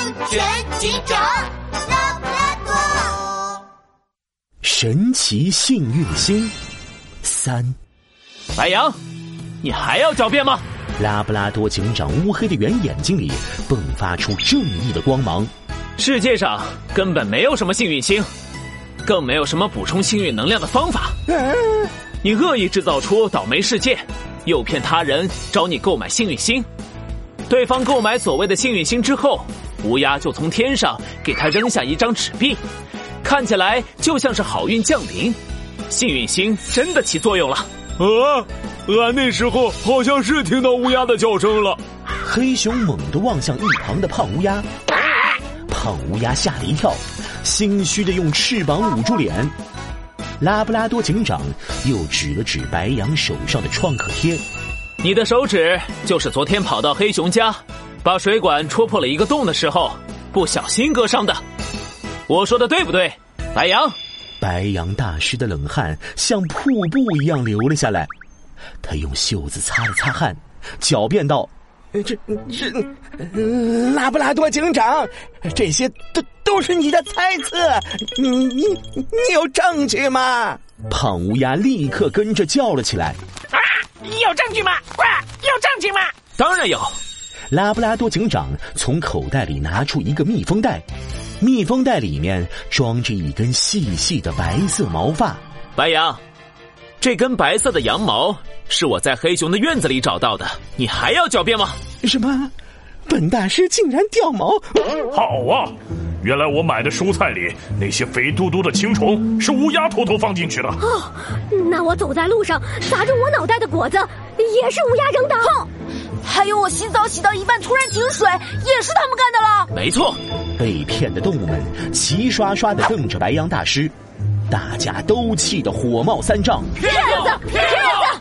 安全警长拉布拉多。神奇幸运星三，白羊，你还要狡辩吗？拉布拉多警长乌黑的圆眼睛里迸发出正义的光芒。世界上根本没有什么幸运星，更没有什么补充幸运能量的方法。你恶意制造出倒霉事件，诱骗他人找你购买幸运星。对方购买所谓的幸运星之后，乌鸦就从天上给他扔下一张纸币，看起来就像是好运降临。幸运星真的起作用了。啊！俺那时候好像是听到乌鸦的叫声了。黑熊猛地望向一旁的胖乌鸦，胖乌鸦吓了一跳，心虚的用翅膀捂住脸。拉布拉多警长又指了指白羊手上的创可贴。你的手指就是昨天跑到黑熊家，把水管戳破了一个洞的时候不小心割伤的。我说的对不对，白羊？白羊大师的冷汗像瀑布一样流了下来，他用袖子擦了擦汗，狡辩道：“这这，拉布拉多警长，这些都都是你的猜测，你你你有证据吗？”胖乌鸦立刻跟着叫了起来：“啊，有证据吗？快，有证据吗？当然有！”拉布拉多警长从口袋里拿出一个密封袋。密封袋里面装着一根细细的白色毛发，白羊，这根白色的羊毛是我在黑熊的院子里找到的，你还要狡辩吗？什么？本大师竟然掉毛？好啊！原来我买的蔬菜里那些肥嘟嘟的青虫是乌鸦偷偷放进去的。哦，那我走在路上砸中我脑袋的果子也是乌鸦扔的。哼！还有我洗澡洗到一半突然停水，也是他们干的了。没错，被骗的动物们齐刷刷的瞪着白羊大师，大家都气得火冒三丈。骗子！骗子！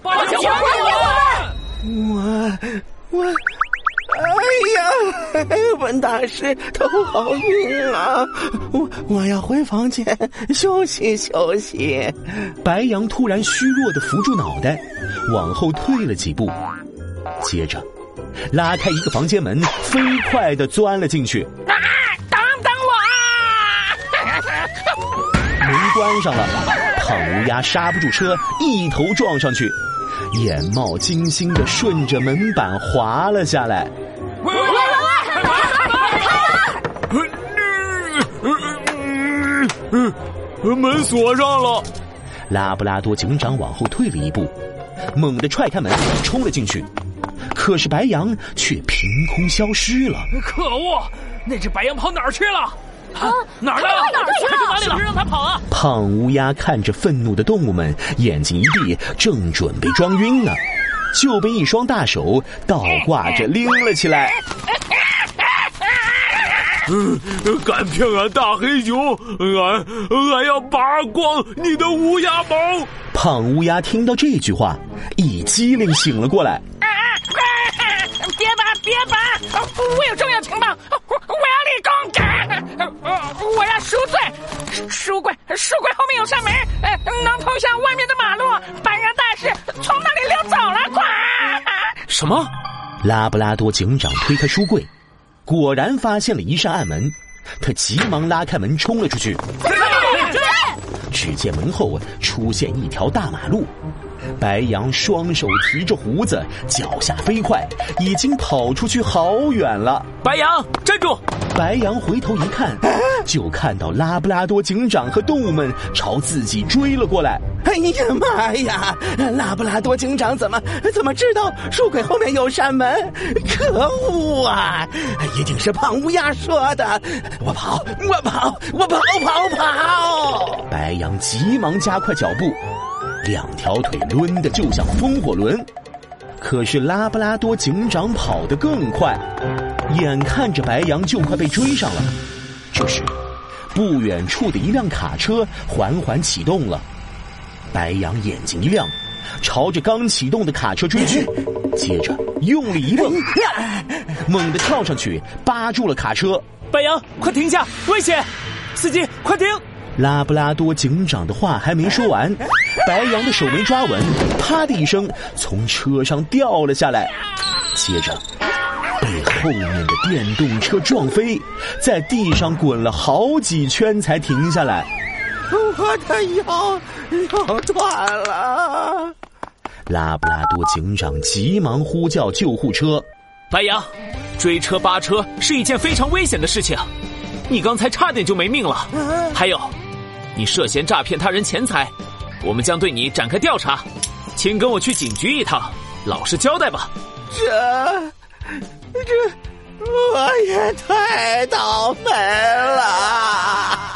把钱还给我们！我我，哎呀，文大师头好晕啊！我我要回房间休息休息。白羊突然虚弱的扶住脑袋，往后退了几步。接着，拉开一个房间门，飞快的钻了进去。啊！等等我啊！门关上了，胖乌鸦刹不住车，一头撞上去，眼冒金星的顺着门板滑了下来。喂喂喂！开门！门锁上了。拉布拉多警长往后退了一步，猛地踹开门，冲了进去。可是白羊却凭空消失了。可恶！那只白羊跑哪儿去了？啊，哪儿呢？哪儿去了？哪里了？让它跑啊！胖乌鸦看着愤怒的动物们，眼睛一闭，正准备装晕呢，就被一双大手倒挂着拎了起来。嗯，敢骗俺大黑熊，俺俺要拔光你的乌鸦毛！胖乌鸦听到这句话，一激灵醒了过来。别拔，别拔！我有重要情报，我要立功！我要赎罪！书柜，书柜后面有扇门，能通向外面的马路。白人大师从那里溜走了，快！什么？拉布拉多警长推开书柜，果然发现了一扇暗门，他急忙拉开门冲了出去。只见门后出现一条大马路。白羊双手提着胡子，脚下飞快，已经跑出去好远了。白羊，站住！白羊回头一看，就看到拉布拉多警长和动物们朝自己追了过来。哎呀妈呀！拉布拉多警长怎么怎么知道树鬼后面有扇门？可恶啊！一定是胖乌鸦说的。我跑，我跑，我跑跑跑！白羊急忙加快脚步。两条腿抡的就像风火轮，可是拉布拉多警长跑得更快，眼看着白羊就快被追上了。这时，不远处的一辆卡车缓缓启动了，白羊眼睛一亮，朝着刚启动的卡车追去，接着用力一蹦，猛地跳上去扒住了卡车。白羊，快停下，危险！司机，快停！拉布拉多警长的话还没说完，白羊的手没抓稳，啪的一声从车上掉了下来，接着背后后面的电动车撞飞，在地上滚了好几圈才停下来。我的腰要断了！拉布拉多警长急忙呼叫救护车。白羊，追车扒车是一件非常危险的事情，你刚才差点就没命了。还有，你涉嫌诈骗他人钱财，我们将对你展开调查，请跟我去警局一趟，老实交代吧。这，这，我也太倒霉了。